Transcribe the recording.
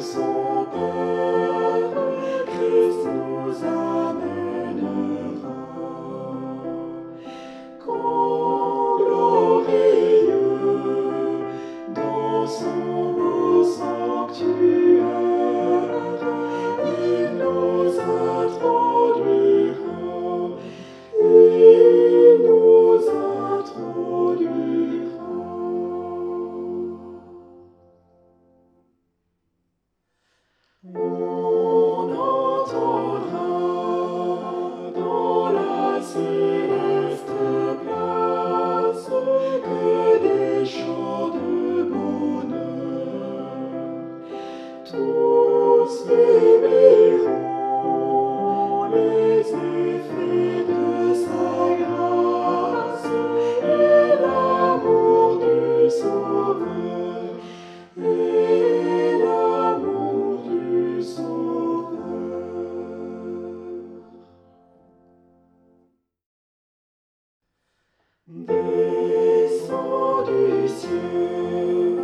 soul. Descends du ciel.